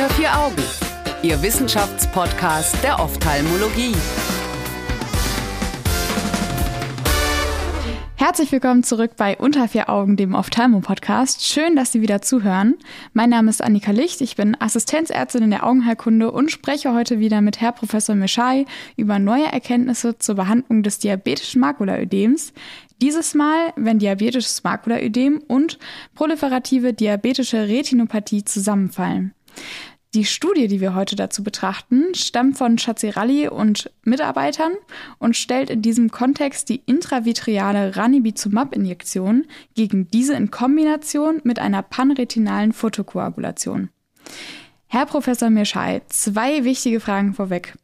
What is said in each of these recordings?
Unter vier Augen, Ihr Wissenschaftspodcast der Ophthalmologie. Herzlich willkommen zurück bei Unter vier Augen, dem Ophthalmo-Podcast. Schön, dass Sie wieder zuhören. Mein Name ist Annika Licht, ich bin Assistenzärztin in der Augenheilkunde und spreche heute wieder mit Herr Professor Mischai über neue Erkenntnisse zur Behandlung des diabetischen Makulaödems. Dieses Mal, wenn diabetisches Makulaödem und proliferative diabetische Retinopathie zusammenfallen. Die Studie, die wir heute dazu betrachten, stammt von Schatziralli und Mitarbeitern und stellt in diesem Kontext die intravitreale Ranibizumab-Injektion gegen diese in Kombination mit einer panretinalen Photokoagulation. Herr Professor Mirschai, zwei wichtige Fragen vorweg.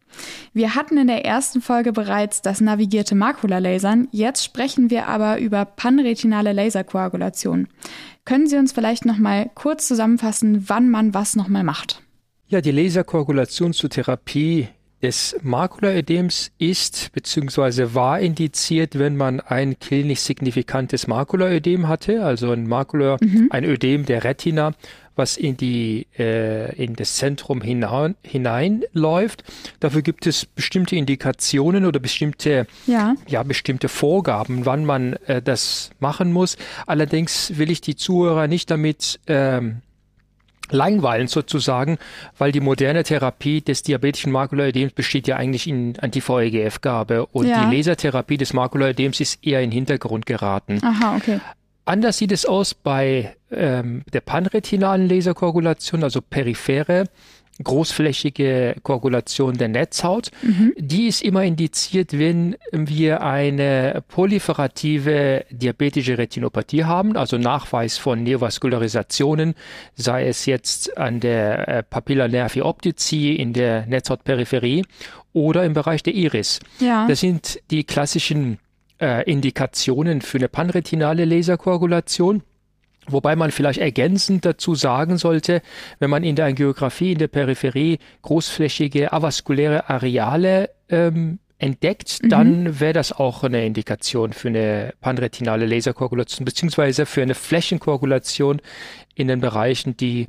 Wir hatten in der ersten Folge bereits das navigierte Makulalasern, jetzt sprechen wir aber über panretinale Laserkoagulation. Können Sie uns vielleicht noch mal kurz zusammenfassen, wann man was noch mal macht? Ja, die Laserkoagulation zur Therapie des Makulaödems ist bzw. war indiziert, wenn man ein klinisch signifikantes Makulaödem hatte, also ein Makula, mhm. ein Ödem der Retina, was in die äh, in das Zentrum hinein, hineinläuft. Dafür gibt es bestimmte Indikationen oder bestimmte ja, ja bestimmte Vorgaben, wann man äh, das machen muss. Allerdings will ich die Zuhörer nicht damit ähm, langweilen sozusagen, weil die moderne Therapie des diabetischen Makulaödems besteht ja eigentlich in Anti-VEGF-Gabe und ja. die Lasertherapie des Makulaödems ist eher in den Hintergrund geraten. Aha, okay. Anders sieht es aus bei ähm, der panretinalen Laserkoagulation, also periphere großflächige Koagulation der Netzhaut. Mhm. Die ist immer indiziert, wenn wir eine proliferative diabetische Retinopathie haben, also Nachweis von Neovaskularisationen, sei es jetzt an der äh, Papilla nervi optici in der Netzhautperipherie oder im Bereich der Iris. Ja. Das sind die klassischen äh, Indikationen für eine panretinale Laserkoagulation. Wobei man vielleicht ergänzend dazu sagen sollte, wenn man in der Angiografie in der Peripherie großflächige avaskuläre Areale ähm, entdeckt, mhm. dann wäre das auch eine Indikation für eine panretinale Laserkoagulation beziehungsweise für eine Flächenkoagulation in den Bereichen, die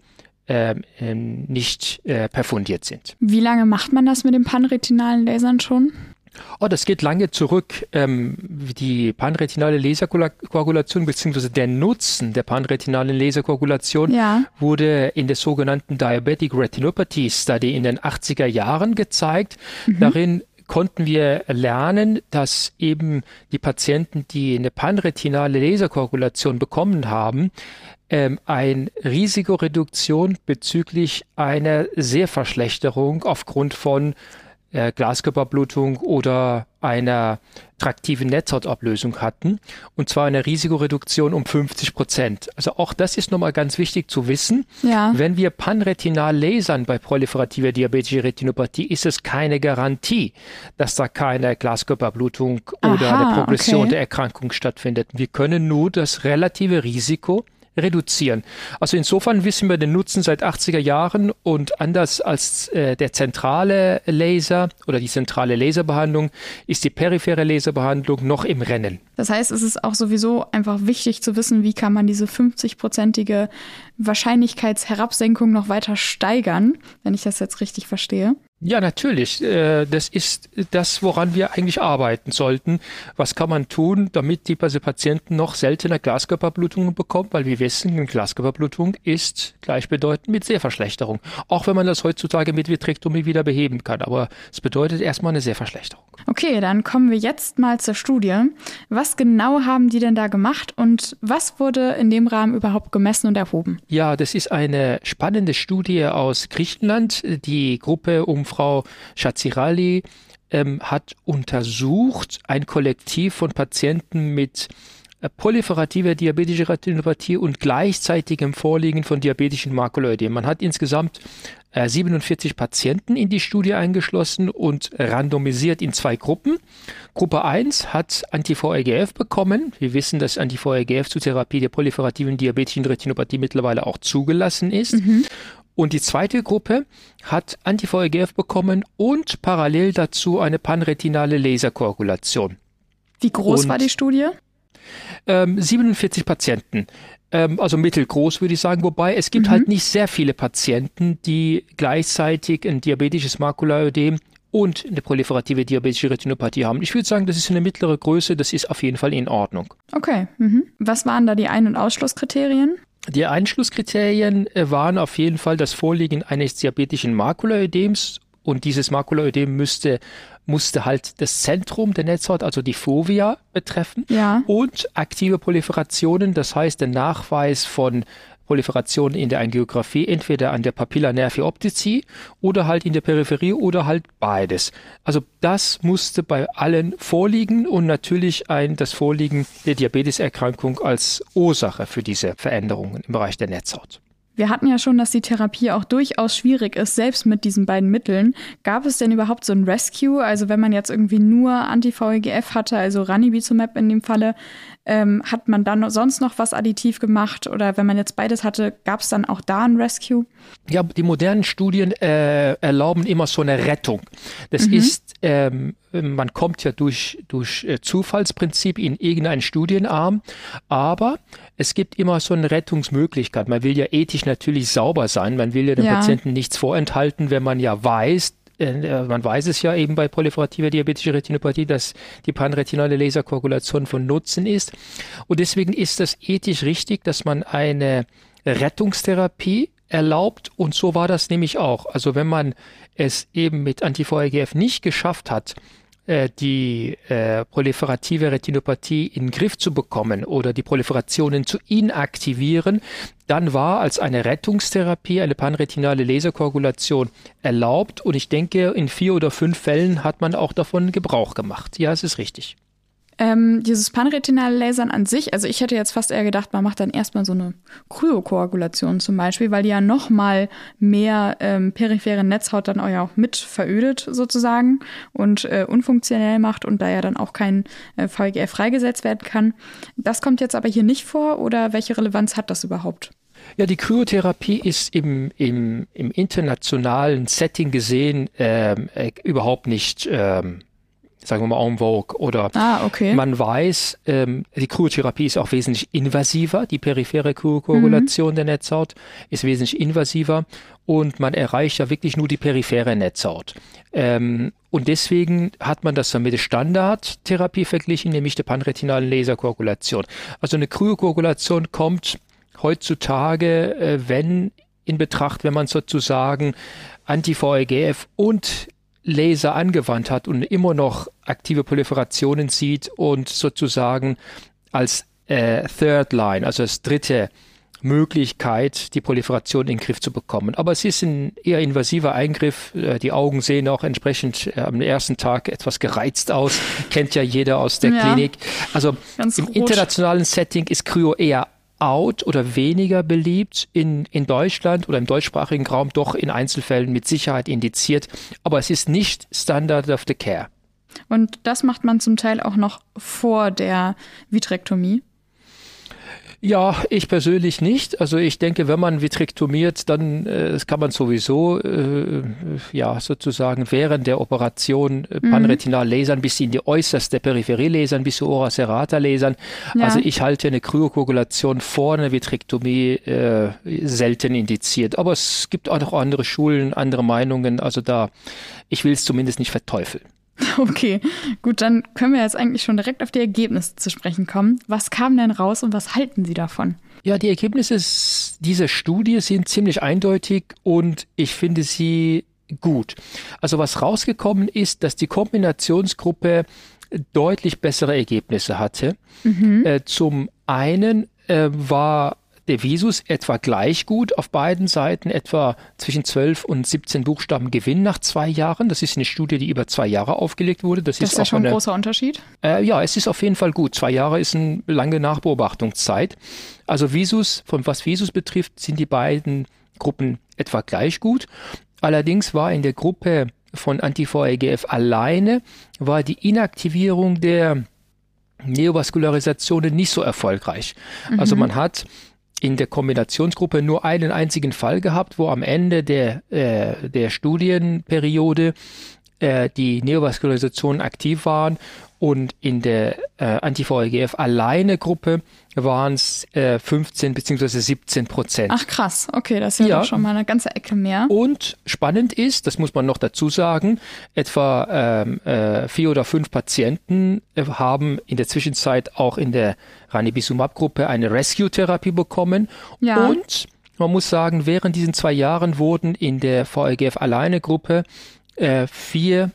ähm, ähm nicht äh, perfundiert sind. Wie lange macht man das mit den panretinalen Lasern schon? Oh, das geht lange zurück. Ähm, die panretinale Laserkoagulation bzw. der Nutzen der panretinalen Laserkoagulation ja. wurde in der sogenannten Diabetic Retinopathy Study in den 80er Jahren gezeigt. Mhm. Darin konnten wir lernen, dass eben die Patienten, die eine panretinale Laserkoagulation bekommen haben, ähm, ein Risikoreduktion bezüglich einer Sehverschlechterung aufgrund von äh, Glaskörperblutung oder einer traktiven Netzhautablösung hatten, und zwar eine Risikoreduktion um 50 Prozent. Also auch das ist nochmal ganz wichtig zu wissen. Ja. Wenn wir panretinal lasern bei proliferativer diabetischer Retinopathie, ist es keine Garantie, dass da keine Glaskörperblutung Aha, oder eine Progression okay. der Erkrankung stattfindet. Wir können nur das relative Risiko reduzieren. Also insofern wissen wir den Nutzen seit 80er Jahren und anders als äh, der zentrale Laser oder die zentrale Laserbehandlung ist die periphere Laserbehandlung noch im Rennen. Das heißt, es ist auch sowieso einfach wichtig zu wissen, wie kann man diese 50-prozentige Wahrscheinlichkeitsherabsenkung noch weiter steigern, wenn ich das jetzt richtig verstehe. Ja, natürlich. Äh, das ist das, woran wir eigentlich arbeiten sollten. Was kann man tun, damit die Patienten noch seltener Glaskörperblutungen bekommen? Weil wir wissen, Glaskörperblutung ist gleichbedeutend mit Sehverschlechterung. Auch wenn man das heutzutage mit Vitrektomie wieder beheben kann. Aber es bedeutet erstmal eine Sehverschlechterung. Okay, dann kommen wir jetzt mal zur Studie. Was genau haben die denn da gemacht und was wurde in dem Rahmen überhaupt gemessen und erhoben? Ja, das ist eine spannende Studie aus Griechenland. Die Gruppe um Frau Schatzirali ähm, hat untersucht ein Kollektiv von Patienten mit proliferativer diabetischer Retinopathie und gleichzeitigem Vorliegen von diabetischen Makuloidem. Man hat insgesamt 47 äh, Patienten in die Studie eingeschlossen und randomisiert in zwei Gruppen. Gruppe 1 hat Anti-VEGF bekommen. Wir wissen, dass Anti-VEGF zur Therapie der proliferativen diabetischen Retinopathie mittlerweile auch zugelassen ist. Mhm. Und die zweite Gruppe hat Anti-VEGF bekommen und parallel dazu eine panretinale Laserkoagulation. Wie groß und, war die Studie? Ähm, 47 Patienten. ähm, also mittelgroß würde ich sagen, wobei es gibt mhm. halt nicht sehr viele Patienten, die gleichzeitig ein diabetisches Makulaödem und eine proliferative diabetische Retinopathie haben. Ich würde sagen, das ist eine mittlere Größe, das ist auf jeden Fall in Ordnung. Okay. Mhm. Was waren da die Ein- und Ausschlusskriterien? Die Einschlusskriterien äh, waren auf jeden Fall das Vorliegen eines diabetischen Makulaödems und dieses Makulaödem müsste musste halt das Zentrum der Netzhaut, also die Fovea, betreffen ja. und aktive Proliferationen, das heißt der Nachweis von Proliferation in der Angiografie, entweder an der Papilla nervi optici oder halt in der Peripherie oder halt beides. Also das musste bei allen vorliegen und natürlich ein, das Vorliegen der Diabeteserkrankung als Ursache für diese Veränderungen im Bereich der Netzhaut. Wir hatten ja schon, dass die Therapie auch durchaus schwierig ist, selbst mit diesen beiden Mitteln. Gab es denn überhaupt so ein Rescue? Also wenn man jetzt irgendwie nur Anti-VEGF hatte, also Ranibizumab in dem Falle, ähm, hat man dann sonst noch was additiv gemacht? Oder wenn man jetzt beides hatte, gab es dann auch da ein Rescue? Ja, die modernen Studien äh, erlauben immer so eine Rettung. Das mhm. ist, ähm, man kommt ja durch, durch äh, Zufallsprinzip in irgendeinen Studienarm, aber es gibt immer so eine Rettungsmöglichkeit. Man will ja ethisch natürlich sauber sein. Man will ja dem ja. Patienten nichts vorenthalten, wenn man ja weiß, äh, man weiß es ja eben bei proliferativer diabetischer Retinopathie, dass die panretinale Laserkoagulation von Nutzen ist. Und deswegen ist das ethisch richtig, dass man eine Rettungstherapie erlaubt. Und so war das nämlich auch. Also wenn man es eben mit Anti-VEGF nicht geschafft hat, äh, die äh, proliferative Retinopathie in den Griff zu bekommen oder die Proliferationen zu inaktivieren, dann war als eine Rettungstherapie eine panretinale Laserkoagulation erlaubt und ich denke, in vier oder fünf Fällen hat man auch davon Gebrauch gemacht. Ja, es ist richtig. Ähm, dieses panretinale Lasern an sich, also ich hätte jetzt fast eher gedacht, man macht dann erstmal so eine Kryokoagulation zum Beispiel, weil die ja noch mal mehr ähm, periphere Netzhaut dann auch ja auch mit verödet sozusagen und äh, unfunktionell macht und da ja dann auch kein äh, VEGF freigesetzt werden kann. Das kommt jetzt aber hier nicht vor oder welche Relevanz hat das überhaupt? Ja, die Kryotherapie ist im, im, im internationalen Setting gesehen ähm, äh, überhaupt nicht ähm, sagen wir mal en vogue. Oder ah, okay. man weiß, ähm, die Kryotherapie ist auch wesentlich invasiver. Die periphere Kryokoagulation mhm. der Netzhaut ist wesentlich invasiver und man erreicht ja wirklich nur die periphere Netzhaut. Ähm, und deswegen hat man das dann mit der Standardtherapie verglichen, nämlich der panretinalen Laserkoagulation. Also eine Kryokoagulation kommt heutzutage, äh, wenn in Betracht, wenn man sozusagen Anti-VEGF und Laser angewandt hat und immer noch aktive Proliferationen sieht und sozusagen als äh, Third Line, also als dritte Möglichkeit, die Proliferation in den Griff zu bekommen. Aber es ist ein eher invasiver Eingriff. Äh, die Augen sehen auch entsprechend äh, am ersten Tag etwas gereizt aus. Kennt ja jeder aus der ja, Klinik. Also im rot. internationalen Setting ist Kryo eher out oder weniger beliebt in, in Deutschland oder im deutschsprachigen Raum, doch in Einzelfällen mit Sicherheit indiziert. Aber es ist nicht Standard of the Care. Und das macht man zum Teil auch noch vor der Vitrektomie. Ja, ich persönlich nicht. Also ich denke, wenn man vitrektomiert, dann äh, kann man sowieso äh, ja sozusagen während der Operation äh, mhm. panretinal lasern bis in die äußerste Peripherie lasern, bis zu ora serrata lasern. Ja. Also ich halte eine Kryokoagulation vor einer Vitrektomie äh, selten indiziert. Aber es gibt auch noch andere Schulen, andere Meinungen. Also da, ich will es zumindest nicht verteufeln. Okay, gut, dann können wir jetzt eigentlich schon direkt auf die Ergebnisse zu sprechen kommen. Was kam denn raus und was halten Sie davon? Ja, die Ergebnisse dieser Studie sind ziemlich eindeutig und ich finde sie gut. Also was rausgekommen ist, dass die Kombinationsgruppe deutlich bessere Ergebnisse hatte. Mhm. Äh, zum einen äh, war der Visus etwa gleich gut auf beiden Seiten, etwa zwischen 12 und 17 Buchstaben Gewinn nach zwei Jahren. Das ist eine Studie, die über zwei Jahre aufgelegt wurde. Das, das ist, ist ja schon eine, ein großer Unterschied. Äh, ja, es ist auf jeden Fall gut. Zwei Jahre ist eine lange Nachbeobachtungszeit. Also Visus, von was Visus betrifft, sind die beiden Gruppen etwa gleich gut. Allerdings war in der Gruppe von Anti-VEGF alleine war die Inaktivierung der Neovaskularisation nicht so erfolgreich. Also mhm. Also man hat in der Kombinationsgruppe nur einen einzigen Fall gehabt, wo am Ende der, äh, der Studienperiode äh, die Neovaskularisation aktiv waren und in der äh, Anti-VEGF alleine Gruppe waren es äh, 15 bzw. 17 Prozent. Ach krass, okay, das ist ja, ja. schon mal eine ganze Ecke mehr. Und spannend ist, das muss man noch dazu sagen, etwa ähm, äh, vier oder fünf Patienten äh, haben in der Zwischenzeit auch in der Ranibizumab-Gruppe eine Rescue-Therapie bekommen. Ja. Und man muss sagen, während diesen zwei Jahren wurden in der VEGF-Alleine-Gruppe äh, vier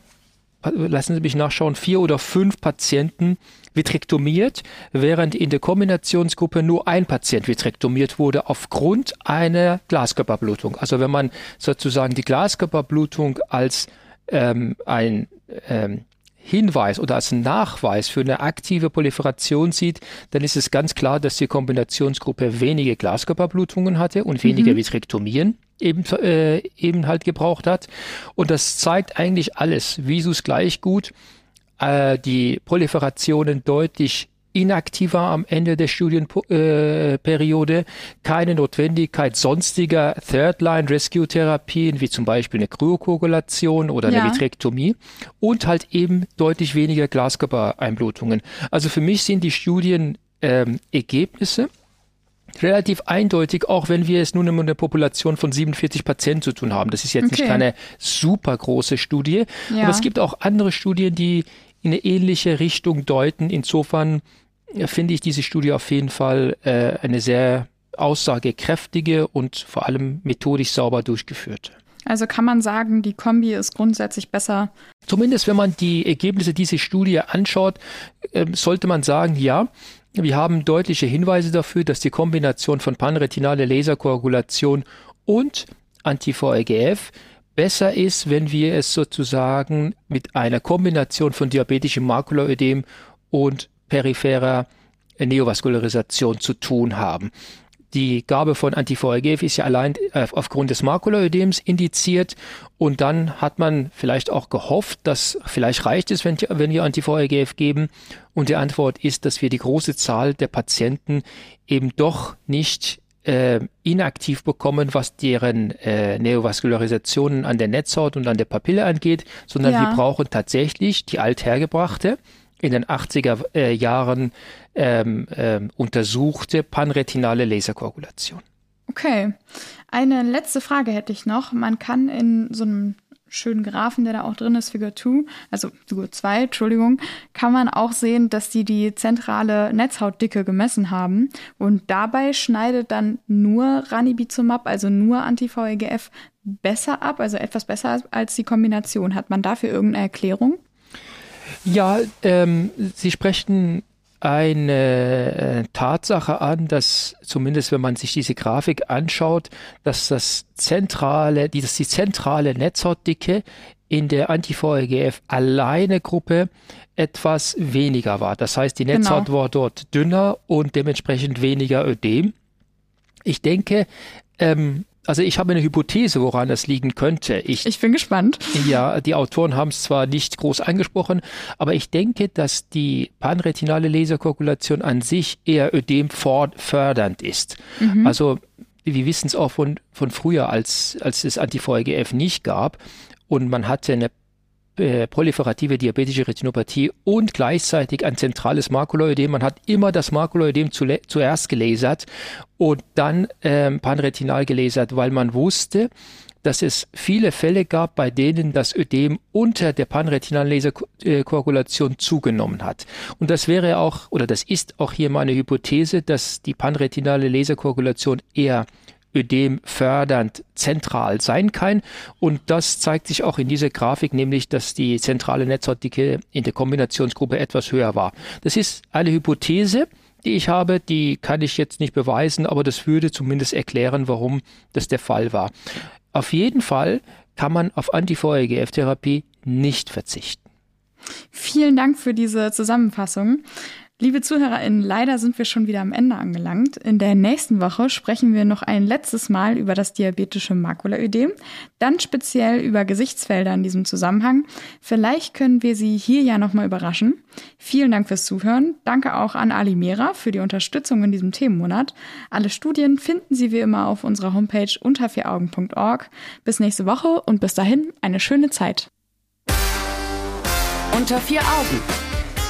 lassen Sie mich nachschauen, vier oder fünf Patienten vitrektomiert, während in der Kombinationsgruppe nur ein Patient vitrektomiert wurde aufgrund einer Glaskörperblutung. Also wenn man sozusagen die Glaskörperblutung als ähm, ein ähm, Hinweis oder als Nachweis für eine aktive Proliferation sieht, dann ist es ganz klar, dass die Kombinationsgruppe wenige Glaskörperblutungen hatte und weniger mhm. Vitrektomien eben, äh, eben halt gebraucht hat. Und das zeigt eigentlich alles. Visus gleich gut, äh, die Proliferationen deutlich inaktiver am Ende der Studienperiode, keine Notwendigkeit sonstiger Third-Line-Rescue-Therapien, wie zum Beispiel eine Kryokoagulation oder eine ja. Vitrektomie und halt eben deutlich weniger Glaskörpereinblutungen. Also für mich sind die Studienergebnisse ähm, relativ eindeutig, auch wenn wir es nun mit einer Population von 47 Patienten zu tun haben. Das ist jetzt okay. nicht keine super große Studie, ja. aber es gibt auch andere Studien, die in eine ähnliche Richtung deuten. Insofern finde ich diese Studie auf jeden Fall äh, eine sehr aussagekräftige und vor allem methodisch sauber durchgeführte. Also kann man sagen, die Kombi ist grundsätzlich besser. Zumindest wenn man die Ergebnisse dieser Studie anschaut, äh, sollte man sagen, ja, wir haben deutliche Hinweise dafür, dass die Kombination von panretinale Laserkoagulation und Anti-VEGF besser ist, wenn wir es sozusagen mit einer Kombination von diabetischem Makulaödem und peripherer Neovaskularisation zu tun haben. Die Gabe von Anti-VEGF ist ja allein äh, aufgrund des Makulaödems indiziert und dann hat man vielleicht auch gehofft, dass vielleicht reicht es, wenn, wenn wir Anti-VEGF geben und die Antwort ist, dass wir die große Zahl der Patienten eben doch nicht äh, inaktiv bekommen, was deren äh, Neovaskularisationen an der Netzhaut und an der Papille angeht, sondern ja. wir brauchen tatsächlich die althergebrachte, in den 80er äh, Jahren ähm, ähm, untersuchte panretinale Laserkoagulation. Okay. Eine letzte Frage hätte ich noch. Man kann in so einem schönen Graphen, der da auch drin ist, Figur 2, also Figur 2, Entschuldigung, kann man auch sehen, dass die die zentrale Netzhautdicke gemessen haben. Und dabei schneidet dann nur Ranibizumab, also nur Anti-VEGF, besser ab, also etwas besser als die Kombination. Hat man dafür irgendeine Erklärung? Ja, ähm, Sie sprechen eine äh, Tatsache an, dass zumindest wenn man sich diese Grafik anschaut, dass das zentrale, die, dass die zentrale Netzhautdicke in der Anti-VEGF alleine Gruppe etwas weniger war. Das heißt, die Netzhaut genau. war dort dünner und dementsprechend weniger Ödem. Ich denke, ähm, also ich habe eine Hypothese, woran das liegen könnte. Ich, ich bin gespannt. Ja, die Autoren haben es zwar nicht groß angesprochen, aber ich denke, dass die panretinale Laserkoagulation an sich eher ödemfördernd ist. Mhm. Also wir wissen es auch von, von früher, als, als es Anti-VEGF nicht gab und man hatte eine äh, proliferative diabetische Retinopathie und gleichzeitig ein zentrales Makuloödem. Man hat immer das Makuloödem zu, zuerst gelasert und dann ähm, panretinal gelasert, weil man wusste, dass es viele Fälle gab, bei denen das Ödem unter der panretinalen Laserkoagulation zugenommen hat. Und das wäre auch, oder das ist auch hier meine Hypothese, dass die panretinale Laserkoagulation eher Ödem fördernd zentral sein kann. Und das zeigt sich auch in dieser Grafik, nämlich, dass die zentrale Netzhautdicke in der Kombinationsgruppe etwas höher war. Das ist eine Hypothese, die ich habe, die kann ich jetzt nicht beweisen, aber das würde zumindest erklären, warum das der Fall war. Auf jeden Fall kann man auf Anti-VEGF-Therapie nicht verzichten. Vielen Dank für diese Zusammenfassung. Liebe ZuhörerInnen, leider sind wir schon wieder am Ende angelangt. In der nächsten Woche sprechen wir noch ein letztes Mal über das diabetische Makulaödem, dann speziell über Gesichtsfelder in diesem Zusammenhang. Vielleicht können wir Sie hier ja nochmal überraschen. Vielen Dank fürs Zuhören. Danke auch an Ali Mera für die Unterstützung in diesem Themenmonat. Alle Studien finden Sie wie immer auf unserer Homepage unter vieraugen.org. Bis nächste Woche und bis dahin eine schöne Zeit. Unter vier Augen